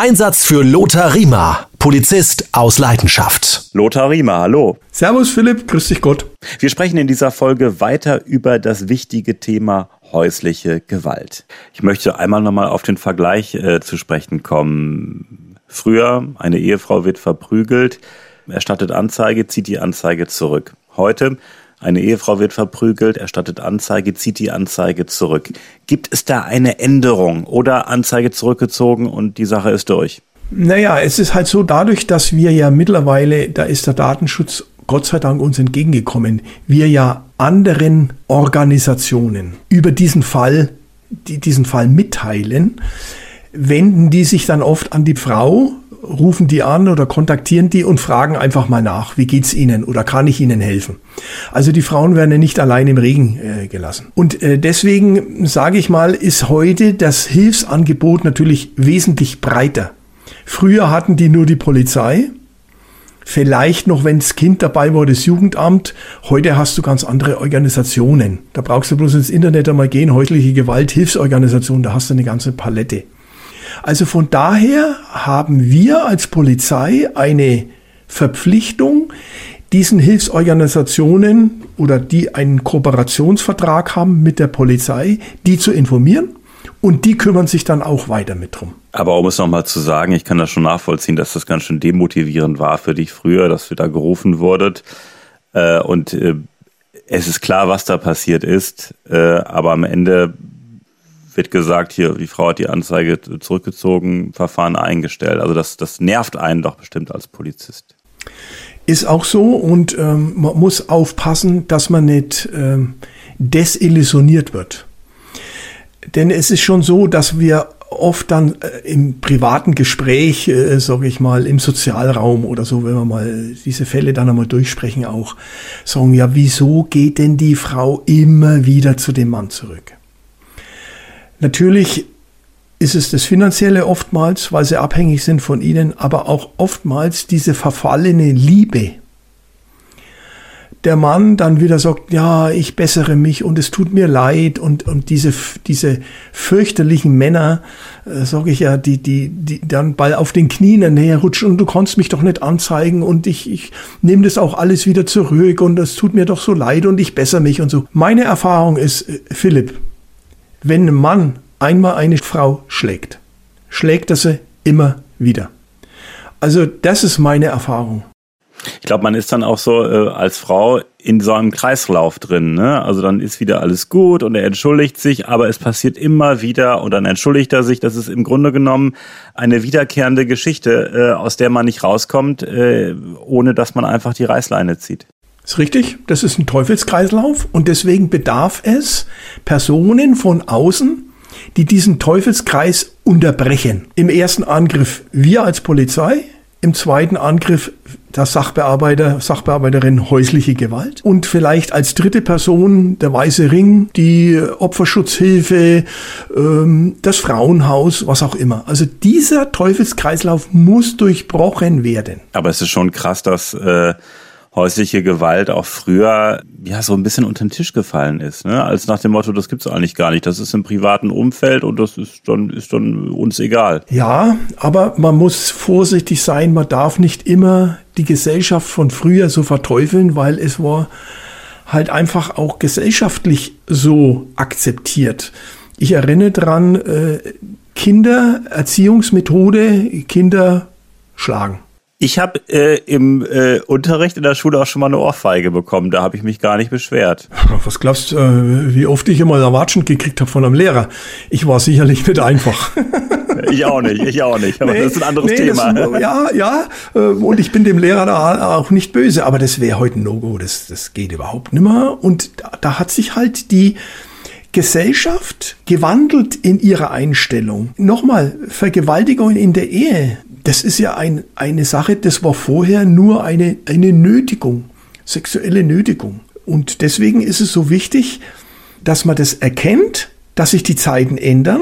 Einsatz für Lothar Riemer, Polizist aus Leidenschaft. Lothar Riemer, hallo. Servus Philipp, grüß dich Gott. Wir sprechen in dieser Folge weiter über das wichtige Thema häusliche Gewalt. Ich möchte einmal nochmal auf den Vergleich äh, zu sprechen kommen. Früher, eine Ehefrau wird verprügelt, erstattet Anzeige, zieht die Anzeige zurück. Heute, eine Ehefrau wird verprügelt, erstattet Anzeige, zieht die Anzeige zurück. Gibt es da eine Änderung oder Anzeige zurückgezogen und die Sache ist durch? Naja, es ist halt so dadurch, dass wir ja mittlerweile, da ist der Datenschutz Gott sei Dank uns entgegengekommen, wir ja anderen Organisationen über diesen Fall, die diesen Fall mitteilen, wenden die sich dann oft an die Frau rufen die an oder kontaktieren die und fragen einfach mal nach, wie geht's ihnen oder kann ich ihnen helfen? Also die Frauen werden ja nicht allein im Regen äh, gelassen. Und äh, deswegen sage ich mal, ist heute das Hilfsangebot natürlich wesentlich breiter. Früher hatten die nur die Polizei, vielleicht noch, wenn das Kind dabei war, das Jugendamt. Heute hast du ganz andere Organisationen. Da brauchst du bloß ins Internet einmal gehen, häusliche Gewalt, Hilfsorganisation, da hast du eine ganze Palette. Also von daher haben wir als Polizei eine Verpflichtung, diesen Hilfsorganisationen oder die einen Kooperationsvertrag haben mit der Polizei, die zu informieren und die kümmern sich dann auch weiter mit drum. Aber um es nochmal zu sagen, ich kann das schon nachvollziehen, dass das ganz schön demotivierend war für dich früher, dass du da gerufen wurdet. Äh, und äh, es ist klar, was da passiert ist. Äh, aber am Ende wird gesagt, hier, die Frau hat die Anzeige zurückgezogen, Verfahren eingestellt. Also das, das nervt einen doch bestimmt als Polizist. Ist auch so und ähm, man muss aufpassen, dass man nicht ähm, desillusioniert wird. Denn es ist schon so, dass wir oft dann äh, im privaten Gespräch, äh, sage ich mal, im Sozialraum oder so, wenn wir mal diese Fälle dann einmal durchsprechen, auch sagen, ja, wieso geht denn die Frau immer wieder zu dem Mann zurück? Natürlich ist es das Finanzielle oftmals, weil sie abhängig sind von ihnen, aber auch oftmals diese verfallene Liebe. Der Mann dann wieder sagt, ja, ich bessere mich und es tut mir leid und, und diese, diese fürchterlichen Männer, äh, sage ich ja, die, die, die dann bald auf den Knien näher rutschen und du kannst mich doch nicht anzeigen und ich, ich nehme das auch alles wieder zurück und es tut mir doch so leid und ich bessere mich und so. Meine Erfahrung ist, äh, Philipp, wenn ein Mann einmal eine Frau schlägt, schlägt er sie immer wieder. Also das ist meine Erfahrung. Ich glaube, man ist dann auch so äh, als Frau in so einem Kreislauf drin. Ne? Also dann ist wieder alles gut und er entschuldigt sich, aber es passiert immer wieder und dann entschuldigt er sich. Das ist im Grunde genommen eine wiederkehrende Geschichte, äh, aus der man nicht rauskommt, äh, ohne dass man einfach die Reißleine zieht. Ist richtig, das ist ein Teufelskreislauf und deswegen bedarf es Personen von außen, die diesen Teufelskreis unterbrechen. Im ersten Angriff wir als Polizei, im zweiten Angriff der Sachbearbeiter, Sachbearbeiterin häusliche Gewalt und vielleicht als dritte Person der Weiße Ring, die Opferschutzhilfe, ähm, das Frauenhaus, was auch immer. Also dieser Teufelskreislauf muss durchbrochen werden. Aber es ist schon krass, dass äh häusliche Gewalt auch früher ja so ein bisschen unter den Tisch gefallen ist, ne? Als nach dem Motto, das gibt's eigentlich gar nicht. Das ist im privaten Umfeld und das ist dann ist dann uns egal. Ja, aber man muss vorsichtig sein. Man darf nicht immer die Gesellschaft von früher so verteufeln, weil es war halt einfach auch gesellschaftlich so akzeptiert. Ich erinnere dran, äh, Kinder, Erziehungsmethode, Kinder schlagen. Ich habe äh, im äh, Unterricht in der Schule auch schon mal eine Ohrfeige bekommen. Da habe ich mich gar nicht beschwert. Was glaubst du, äh, wie oft ich immer Erwatschen gekriegt habe von einem Lehrer? Ich war sicherlich nicht einfach. ich auch nicht, ich auch nicht. Aber nee, das ist ein anderes nee, Thema. Das, ja, ja. Äh, und ich bin dem Lehrer da auch nicht böse. Aber das wäre heute ein No-Go. Das, das geht überhaupt nicht mehr. Und da, da hat sich halt die Gesellschaft gewandelt in ihrer Einstellung. Nochmal, Vergewaltigung in der Ehe, das ist ja ein, eine Sache, das war vorher nur eine, eine Nötigung, sexuelle Nötigung. Und deswegen ist es so wichtig, dass man das erkennt, dass sich die Zeiten ändern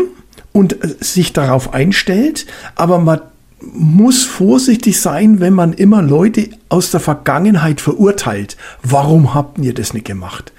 und äh, sich darauf einstellt, aber man muss vorsichtig sein, wenn man immer Leute aus der Vergangenheit verurteilt. Warum habt ihr das nicht gemacht?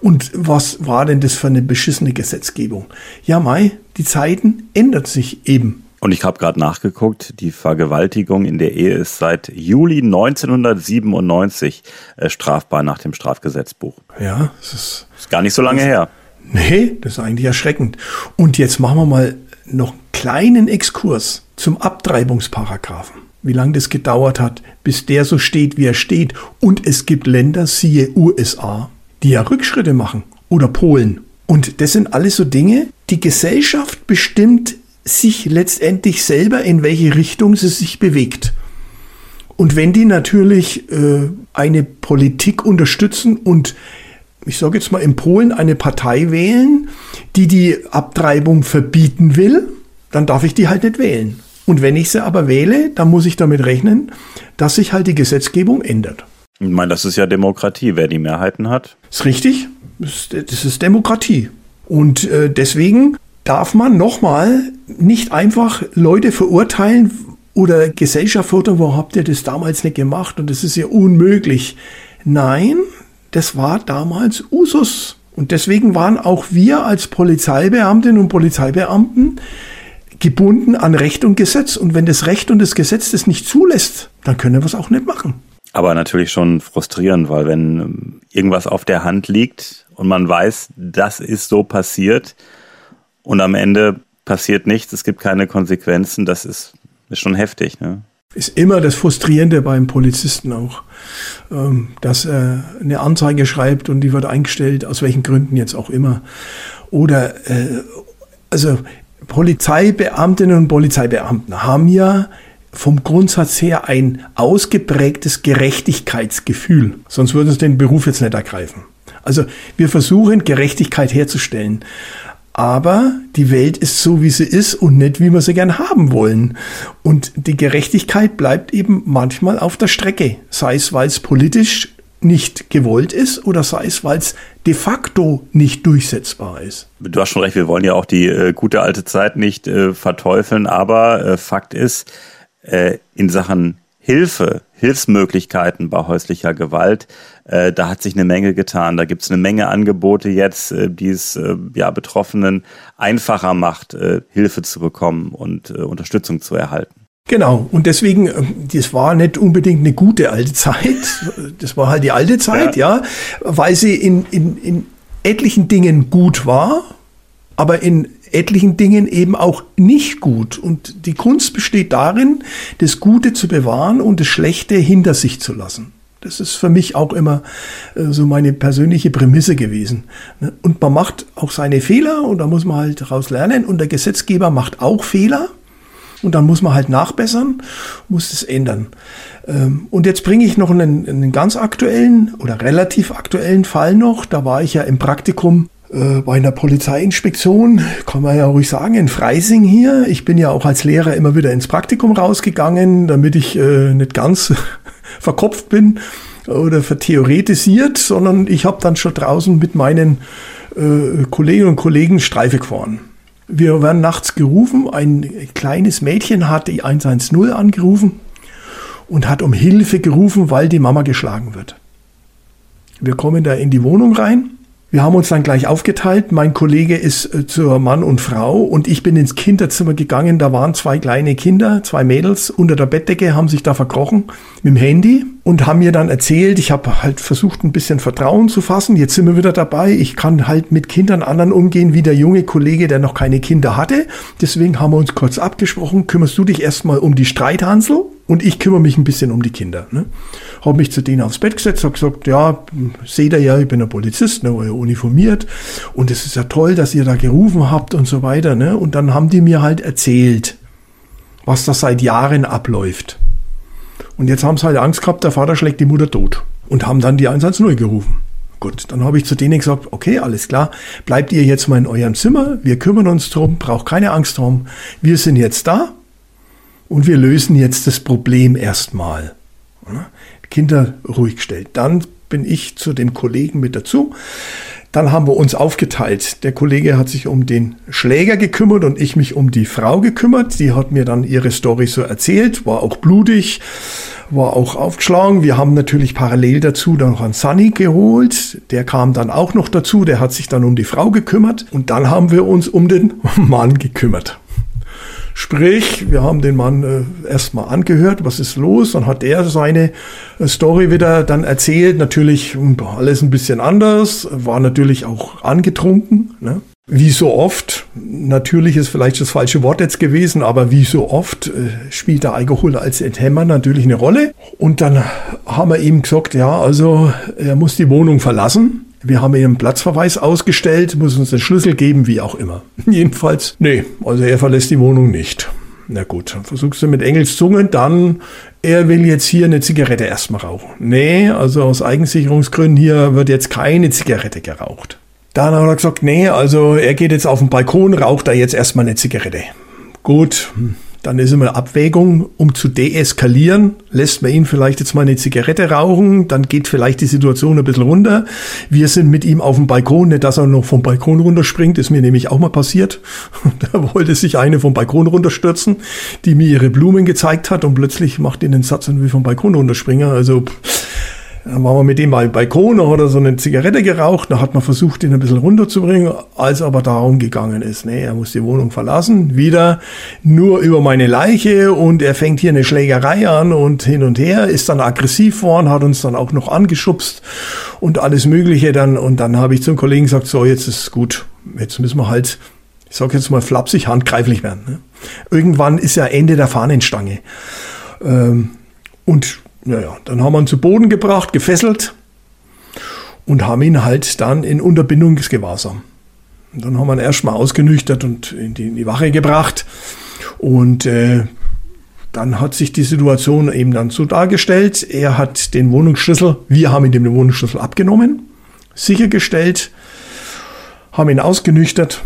Und was war denn das für eine beschissene Gesetzgebung? Ja, Mai, die Zeiten ändern sich eben. Und ich habe gerade nachgeguckt, die Vergewaltigung in der Ehe ist seit Juli 1997 äh, strafbar nach dem Strafgesetzbuch. Ja, das ist, ist gar nicht so lange her. Nee, das ist eigentlich erschreckend. Und jetzt machen wir mal noch einen kleinen Exkurs zum Abtreibungsparagraphen. Wie lange das gedauert hat, bis der so steht, wie er steht. Und es gibt Länder, siehe USA, die ja Rückschritte machen. Oder Polen. Und das sind alles so Dinge, die Gesellschaft bestimmt sich letztendlich selber, in welche Richtung sie sich bewegt. Und wenn die natürlich äh, eine Politik unterstützen und ich sage jetzt mal in Polen eine Partei wählen, die die Abtreibung verbieten will, dann darf ich die halt nicht wählen. Und wenn ich sie aber wähle, dann muss ich damit rechnen, dass sich halt die Gesetzgebung ändert. Ich meine, das ist ja Demokratie, wer die Mehrheiten hat. Ist richtig. Das ist Demokratie. Und äh, deswegen darf man nochmal nicht einfach Leute verurteilen oder Gesellschaft fordern, wo habt ihr das damals nicht gemacht und das ist ja unmöglich. Nein, das war damals Usus. Und deswegen waren auch wir als Polizeibeamtinnen und Polizeibeamten gebunden an Recht und Gesetz. Und wenn das Recht und das Gesetz das nicht zulässt, dann können wir es auch nicht machen. Aber natürlich schon frustrierend, weil wenn irgendwas auf der Hand liegt und man weiß, das ist so passiert, und am Ende passiert nichts, es gibt keine Konsequenzen, das ist, ist schon heftig. Ne? Ist immer das Frustrierende beim Polizisten auch, ähm, dass er eine Anzeige schreibt und die wird eingestellt, aus welchen Gründen jetzt auch immer. Oder, äh, also Polizeibeamtinnen und Polizeibeamten haben ja vom Grundsatz her ein ausgeprägtes Gerechtigkeitsgefühl. Sonst würden sie den Beruf jetzt nicht ergreifen. Also wir versuchen Gerechtigkeit herzustellen aber die Welt ist so, wie sie ist und nicht, wie wir sie gern haben wollen. Und die Gerechtigkeit bleibt eben manchmal auf der Strecke, sei es, weil es politisch nicht gewollt ist oder sei es, weil es de facto nicht durchsetzbar ist. Du hast schon recht, wir wollen ja auch die äh, gute alte Zeit nicht äh, verteufeln, aber äh, Fakt ist, äh, in Sachen Hilfe, Hilfsmöglichkeiten bei häuslicher Gewalt, äh, da hat sich eine Menge getan. Da gibt es eine Menge Angebote jetzt, äh, die es äh, ja, Betroffenen einfacher macht, äh, Hilfe zu bekommen und äh, Unterstützung zu erhalten. Genau, und deswegen, äh, das war nicht unbedingt eine gute alte Zeit, das war halt die alte Zeit, ja, ja. Weil sie in, in, in etlichen Dingen gut war, aber in etlichen Dingen eben auch nicht gut. Und die Kunst besteht darin, das Gute zu bewahren und das Schlechte hinter sich zu lassen. Das ist für mich auch immer äh, so meine persönliche Prämisse gewesen. Ne? Und man macht auch seine Fehler und da muss man halt daraus lernen. Und der Gesetzgeber macht auch Fehler. Und dann muss man halt nachbessern, muss es ändern. Ähm, und jetzt bringe ich noch einen, einen ganz aktuellen oder relativ aktuellen Fall noch. Da war ich ja im Praktikum äh, bei einer Polizeiinspektion, kann man ja ruhig sagen, in Freising hier. Ich bin ja auch als Lehrer immer wieder ins Praktikum rausgegangen, damit ich äh, nicht ganz verkopft bin oder vertheoretisiert, sondern ich habe dann schon draußen mit meinen äh, Kolleginnen und Kollegen Streife gefahren. Wir werden nachts gerufen, ein kleines Mädchen hat die 110 angerufen und hat um Hilfe gerufen, weil die Mama geschlagen wird. Wir kommen da in die Wohnung rein wir haben uns dann gleich aufgeteilt. Mein Kollege ist äh, zur Mann und Frau und ich bin ins Kinderzimmer gegangen. Da waren zwei kleine Kinder, zwei Mädels unter der Bettdecke, haben sich da verkrochen mit dem Handy und haben mir dann erzählt, ich habe halt versucht, ein bisschen Vertrauen zu fassen. Jetzt sind wir wieder dabei. Ich kann halt mit Kindern anderen umgehen wie der junge Kollege, der noch keine Kinder hatte. Deswegen haben wir uns kurz abgesprochen. Kümmerst du dich erstmal um die Streithansel und ich kümmere mich ein bisschen um die Kinder. Ne? habe mich zu denen aufs Bett gesetzt, habe gesagt, ja, seht ihr ja, ich bin ein Polizist, ne, uniformiert und es ist ja toll, dass ihr da gerufen habt und so weiter. Ne? Und dann haben die mir halt erzählt, was da seit Jahren abläuft. Und jetzt haben sie halt Angst gehabt, der Vater schlägt die Mutter tot und haben dann die 110 gerufen. Gut, dann habe ich zu denen gesagt, okay, alles klar, bleibt ihr jetzt mal in eurem Zimmer, wir kümmern uns drum, braucht keine Angst drum, wir sind jetzt da und wir lösen jetzt das Problem erstmal. Kinder ruhig gestellt. Dann bin ich zu dem Kollegen mit dazu. Dann haben wir uns aufgeteilt. Der Kollege hat sich um den Schläger gekümmert und ich mich um die Frau gekümmert. Die hat mir dann ihre Story so erzählt, war auch blutig, war auch aufgeschlagen. Wir haben natürlich parallel dazu dann noch einen Sunny geholt. Der kam dann auch noch dazu. Der hat sich dann um die Frau gekümmert. Und dann haben wir uns um den Mann gekümmert. Sprich, wir haben den Mann äh, erstmal angehört, was ist los, dann hat er seine äh, Story wieder dann erzählt, natürlich alles ein bisschen anders, war natürlich auch angetrunken, ne? Wie so oft, natürlich ist vielleicht das falsche Wort jetzt gewesen, aber wie so oft äh, spielt der Alkohol als Enthemmer natürlich eine Rolle. Und dann haben wir ihm gesagt, ja, also er muss die Wohnung verlassen. Wir haben ihm Platzverweis ausgestellt, muss uns den Schlüssel geben, wie auch immer. Jedenfalls, nee, also er verlässt die Wohnung nicht. Na gut, versuchst du mit Engelszungen, dann, er will jetzt hier eine Zigarette erstmal rauchen. Nee, also aus Eigensicherungsgründen hier wird jetzt keine Zigarette geraucht. Dann hat er gesagt, nee, also er geht jetzt auf den Balkon, raucht da jetzt erstmal eine Zigarette. Gut, dann ist immer eine Abwägung, um zu deeskalieren, lässt man ihn vielleicht jetzt mal eine Zigarette rauchen, dann geht vielleicht die Situation ein bisschen runter. Wir sind mit ihm auf dem Balkon, nicht dass er noch vom Balkon runterspringt, ist mir nämlich auch mal passiert. Da wollte sich eine vom Balkon runterstürzen, die mir ihre Blumen gezeigt hat und plötzlich macht ihn den Satz will vom Balkon runterspringen. Also dann waren wir mit dem mal im Balkon, da hat er so eine Zigarette geraucht, da hat man versucht, ihn ein bisschen runterzubringen, als aber darum gegangen ist, nee, er muss die Wohnung verlassen, wieder nur über meine Leiche und er fängt hier eine Schlägerei an und hin und her, ist dann aggressiv worden, hat uns dann auch noch angeschubst und alles Mögliche dann und dann habe ich zum Kollegen gesagt, so, jetzt ist gut, jetzt müssen wir halt, ich sag jetzt mal flapsig, handgreiflich werden. Ne? Irgendwann ist ja Ende der Fahnenstange. Ähm, und naja, dann haben wir ihn zu Boden gebracht, gefesselt und haben ihn halt dann in Unterbindungsgewahrsam. Und dann haben wir ihn erstmal ausgenüchtert und in die, in die Wache gebracht. Und äh, dann hat sich die Situation eben dann so dargestellt. Er hat den Wohnungsschlüssel, wir haben ihm den Wohnungsschlüssel abgenommen, sichergestellt, haben ihn ausgenüchtert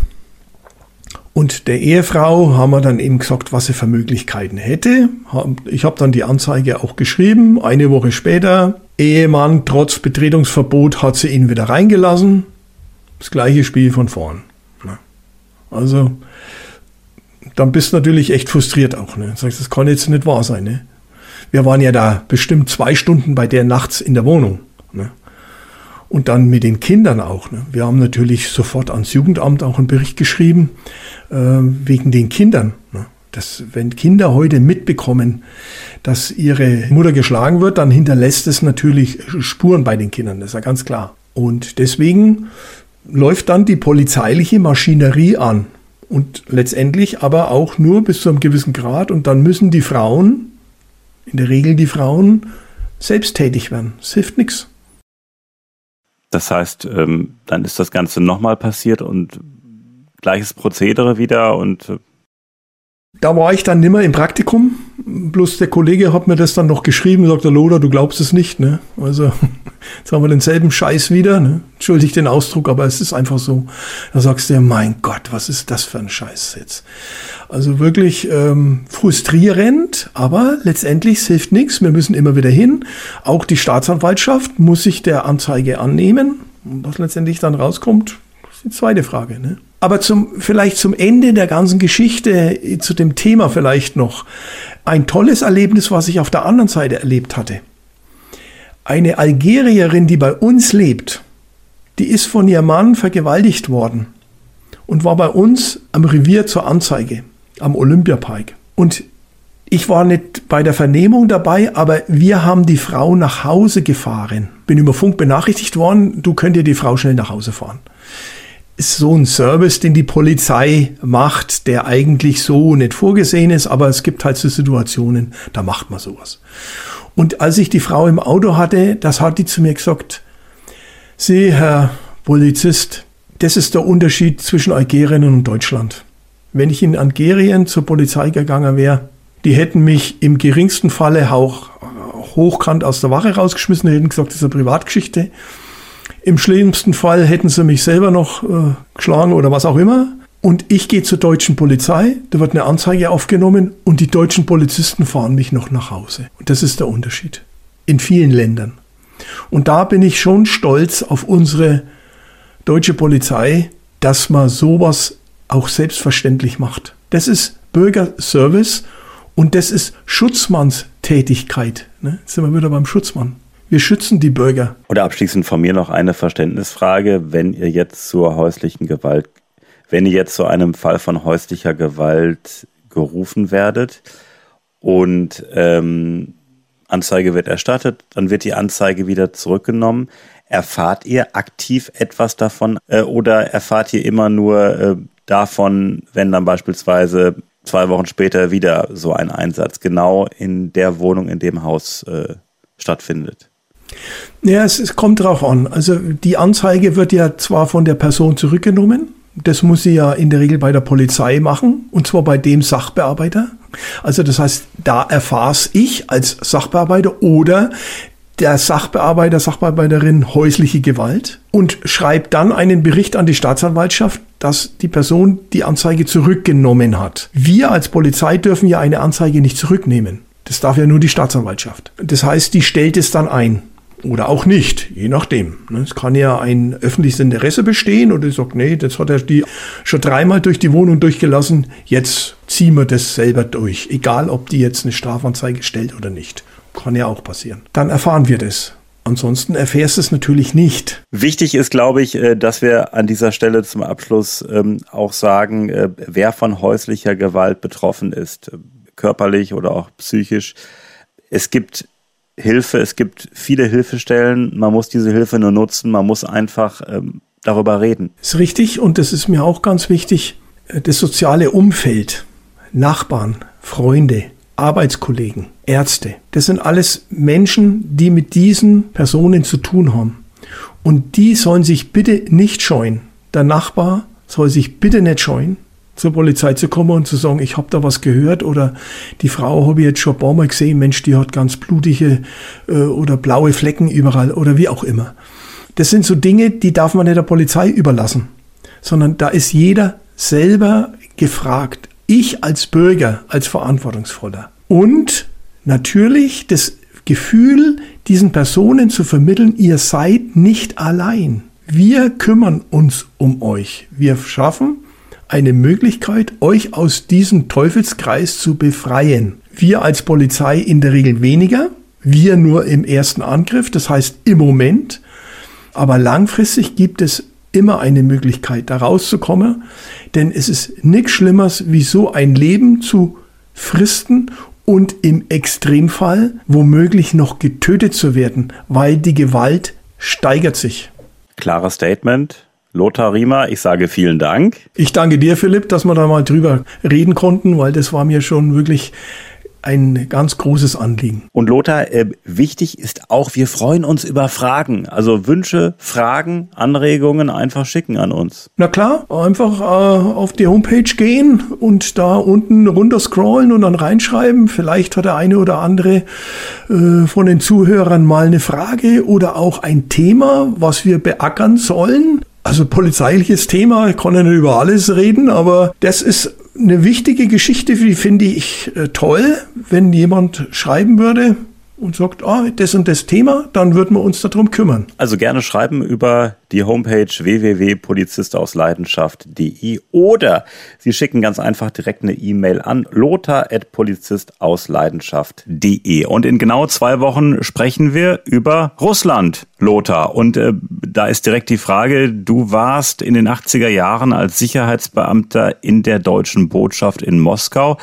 und der Ehefrau haben wir dann eben gesagt, was sie für Möglichkeiten hätte. Ich habe dann die Anzeige auch geschrieben. Eine Woche später, Ehemann trotz Betretungsverbot hat sie ihn wieder reingelassen. Das gleiche Spiel von vorn. Also, dann bist du natürlich echt frustriert auch. Ne? Sagst, das kann jetzt nicht wahr sein. Ne? Wir waren ja da bestimmt zwei Stunden bei der nachts in der Wohnung. Ne? Und dann mit den Kindern auch. Ne? Wir haben natürlich sofort ans Jugendamt auch einen Bericht geschrieben äh, wegen den Kindern. Ne? Das, wenn Kinder heute mitbekommen, dass ihre Mutter geschlagen wird, dann hinterlässt es natürlich Spuren bei den Kindern, das ist ja ganz klar. Und deswegen läuft dann die polizeiliche Maschinerie an. Und letztendlich aber auch nur bis zu einem gewissen Grad. Und dann müssen die Frauen, in der Regel die Frauen, selbst tätig werden. Es hilft nichts. Das heißt, ähm, dann ist das Ganze nochmal passiert und gleiches Prozedere wieder und äh, da war ich dann nimmer im Praktikum. Bloß der Kollege hat mir das dann noch geschrieben, sagt der Loder, du glaubst es nicht. Ne? Also jetzt haben wir denselben Scheiß wieder. Ne? Entschuldigt den Ausdruck, aber es ist einfach so. Da sagst du, mein Gott, was ist das für ein Scheiß jetzt? Also wirklich ähm, frustrierend, aber letztendlich es hilft nichts. Wir müssen immer wieder hin. Auch die Staatsanwaltschaft muss sich der Anzeige annehmen. Und was letztendlich dann rauskommt, ist die zweite Frage. Ne? Aber zum, vielleicht zum Ende der ganzen Geschichte, zu dem Thema vielleicht noch, ein tolles Erlebnis, was ich auf der anderen Seite erlebt hatte. Eine Algerierin, die bei uns lebt, die ist von ihrem Mann vergewaltigt worden und war bei uns am Revier zur Anzeige am Olympiapark. Und ich war nicht bei der Vernehmung dabei, aber wir haben die Frau nach Hause gefahren. Bin über Funk benachrichtigt worden, du könnt ihr die Frau schnell nach Hause fahren so ein Service, den die Polizei macht, der eigentlich so nicht vorgesehen ist, aber es gibt halt so Situationen, da macht man sowas. Und als ich die Frau im Auto hatte, das hat die zu mir gesagt, Sie, Herr Polizist, das ist der Unterschied zwischen Algerien und Deutschland. Wenn ich in Algerien zur Polizei gegangen wäre, die hätten mich im geringsten Falle auch hochkant aus der Wache rausgeschmissen, hätten gesagt, das ist eine Privatgeschichte. Im schlimmsten Fall hätten sie mich selber noch äh, geschlagen oder was auch immer. Und ich gehe zur deutschen Polizei, da wird eine Anzeige aufgenommen und die deutschen Polizisten fahren mich noch nach Hause. Und das ist der Unterschied. In vielen Ländern. Und da bin ich schon stolz auf unsere deutsche Polizei, dass man sowas auch selbstverständlich macht. Das ist Bürgerservice und das ist Schutzmannstätigkeit. Ne? Jetzt sind wir wieder beim Schutzmann. Wir schützen die Bürger. Oder abschließend von mir noch eine Verständnisfrage. Wenn ihr jetzt zur häuslichen Gewalt, wenn ihr jetzt zu einem Fall von häuslicher Gewalt gerufen werdet und ähm, Anzeige wird erstattet, dann wird die Anzeige wieder zurückgenommen. Erfahrt ihr aktiv etwas davon äh, oder erfahrt ihr immer nur äh, davon, wenn dann beispielsweise zwei Wochen später wieder so ein Einsatz genau in der Wohnung, in dem Haus äh, stattfindet? Ja, es, es kommt drauf an. Also die Anzeige wird ja zwar von der Person zurückgenommen, das muss sie ja in der Regel bei der Polizei machen, und zwar bei dem Sachbearbeiter. Also das heißt, da erfahr's ich als Sachbearbeiter oder der Sachbearbeiter, Sachbearbeiterin häusliche Gewalt und schreibt dann einen Bericht an die Staatsanwaltschaft, dass die Person die Anzeige zurückgenommen hat. Wir als Polizei dürfen ja eine Anzeige nicht zurücknehmen. Das darf ja nur die Staatsanwaltschaft. Das heißt, die stellt es dann ein. Oder auch nicht, je nachdem. Ne? Es kann ja ein öffentliches Interesse bestehen oder ich sage, nee, das hat er die schon dreimal durch die Wohnung durchgelassen, jetzt ziehen wir das selber durch. Egal, ob die jetzt eine Strafanzeige stellt oder nicht. Kann ja auch passieren. Dann erfahren wir das. Ansonsten erfährst du es natürlich nicht. Wichtig ist, glaube ich, äh, dass wir an dieser Stelle zum Abschluss ähm, auch sagen, äh, wer von häuslicher Gewalt betroffen ist, körperlich oder auch psychisch. Es gibt Hilfe, es gibt viele Hilfestellen, man muss diese Hilfe nur nutzen, man muss einfach ähm, darüber reden. Ist richtig und das ist mir auch ganz wichtig, äh, das soziale Umfeld, Nachbarn, Freunde, Arbeitskollegen, Ärzte, das sind alles Menschen, die mit diesen Personen zu tun haben. Und die sollen sich bitte nicht scheuen. Der Nachbar soll sich bitte nicht scheuen, zur Polizei zu kommen und zu sagen, ich habe da was gehört oder die Frau habe ich jetzt schon ein paar Mal gesehen, Mensch, die hat ganz blutige äh, oder blaue Flecken überall oder wie auch immer. Das sind so Dinge, die darf man nicht der Polizei überlassen, sondern da ist jeder selber gefragt. Ich als Bürger, als Verantwortungsvoller. Und natürlich das Gefühl, diesen Personen zu vermitteln, ihr seid nicht allein. Wir kümmern uns um euch. Wir schaffen eine Möglichkeit, euch aus diesem Teufelskreis zu befreien. Wir als Polizei in der Regel weniger, wir nur im ersten Angriff, das heißt im Moment, aber langfristig gibt es immer eine Möglichkeit, da rauszukommen, denn es ist nichts Schlimmeres, wie so ein Leben zu fristen und im Extremfall womöglich noch getötet zu werden, weil die Gewalt steigert sich. Klares Statement. Lothar Riemer, ich sage vielen Dank. Ich danke dir, Philipp, dass wir da mal drüber reden konnten, weil das war mir schon wirklich ein ganz großes Anliegen. Und Lothar, äh, wichtig ist auch, wir freuen uns über Fragen. Also Wünsche, Fragen, Anregungen einfach schicken an uns. Na klar, einfach äh, auf die Homepage gehen und da unten runter scrollen und dann reinschreiben. Vielleicht hat der eine oder andere äh, von den Zuhörern mal eine Frage oder auch ein Thema, was wir beackern sollen. Also polizeiliches Thema, ich kann ja nicht über alles reden, aber das ist eine wichtige Geschichte, die finde ich äh, toll, wenn jemand schreiben würde, und sagt, ah, das und das Thema, dann würden wir uns darum kümmern. Also gerne schreiben über die Homepage www.polizistausleidenschaft.de oder Sie schicken ganz einfach direkt eine E-Mail an lothar.polizistausleidenschaft.de. Und in genau zwei Wochen sprechen wir über Russland, Lothar. Und äh, da ist direkt die Frage, du warst in den 80er Jahren als Sicherheitsbeamter in der deutschen Botschaft in Moskau.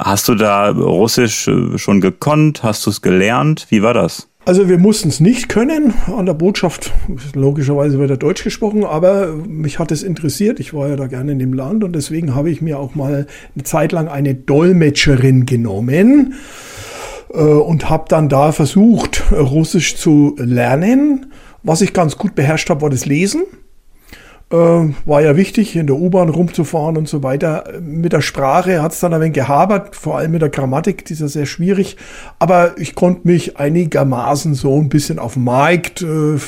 Hast du da Russisch äh, schon gekonnt? Hast du es gelernt? Wie war das? Also wir mussten es nicht können. An der Botschaft logischerweise wird er Deutsch gesprochen, aber mich hat es interessiert. Ich war ja da gerne in dem Land und deswegen habe ich mir auch mal eine Zeit lang eine Dolmetscherin genommen äh, und habe dann da versucht, Russisch zu lernen. Was ich ganz gut beherrscht habe, war das Lesen. Äh, war ja wichtig, in der U-Bahn rumzufahren und so weiter. Mit der Sprache hat es dann ein wenig gehabert, vor allem mit der Grammatik, die ist ja sehr schwierig. Aber ich konnte mich einigermaßen so ein bisschen auf dem Markt äh,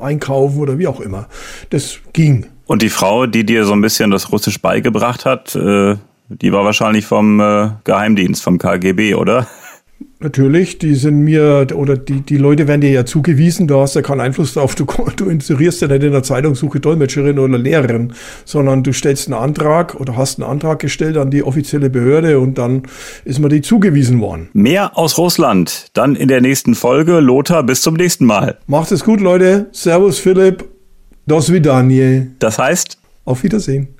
einkaufen oder wie auch immer. Das ging. Und die Frau, die dir so ein bisschen das Russisch beigebracht hat, äh, die war wahrscheinlich vom äh, Geheimdienst, vom KGB, oder? Natürlich, die sind mir, oder die, die Leute werden dir ja zugewiesen, du hast ja keinen Einfluss darauf, du, du inserierst ja nicht in der Zeitung, suche Dolmetscherin oder Lehrerin, sondern du stellst einen Antrag oder hast einen Antrag gestellt an die offizielle Behörde und dann ist mir die zugewiesen worden. Mehr aus Russland, dann in der nächsten Folge. Lothar, bis zum nächsten Mal. Macht es gut, Leute. Servus, Philipp. Dos vidanie. Das heißt? Auf Wiedersehen.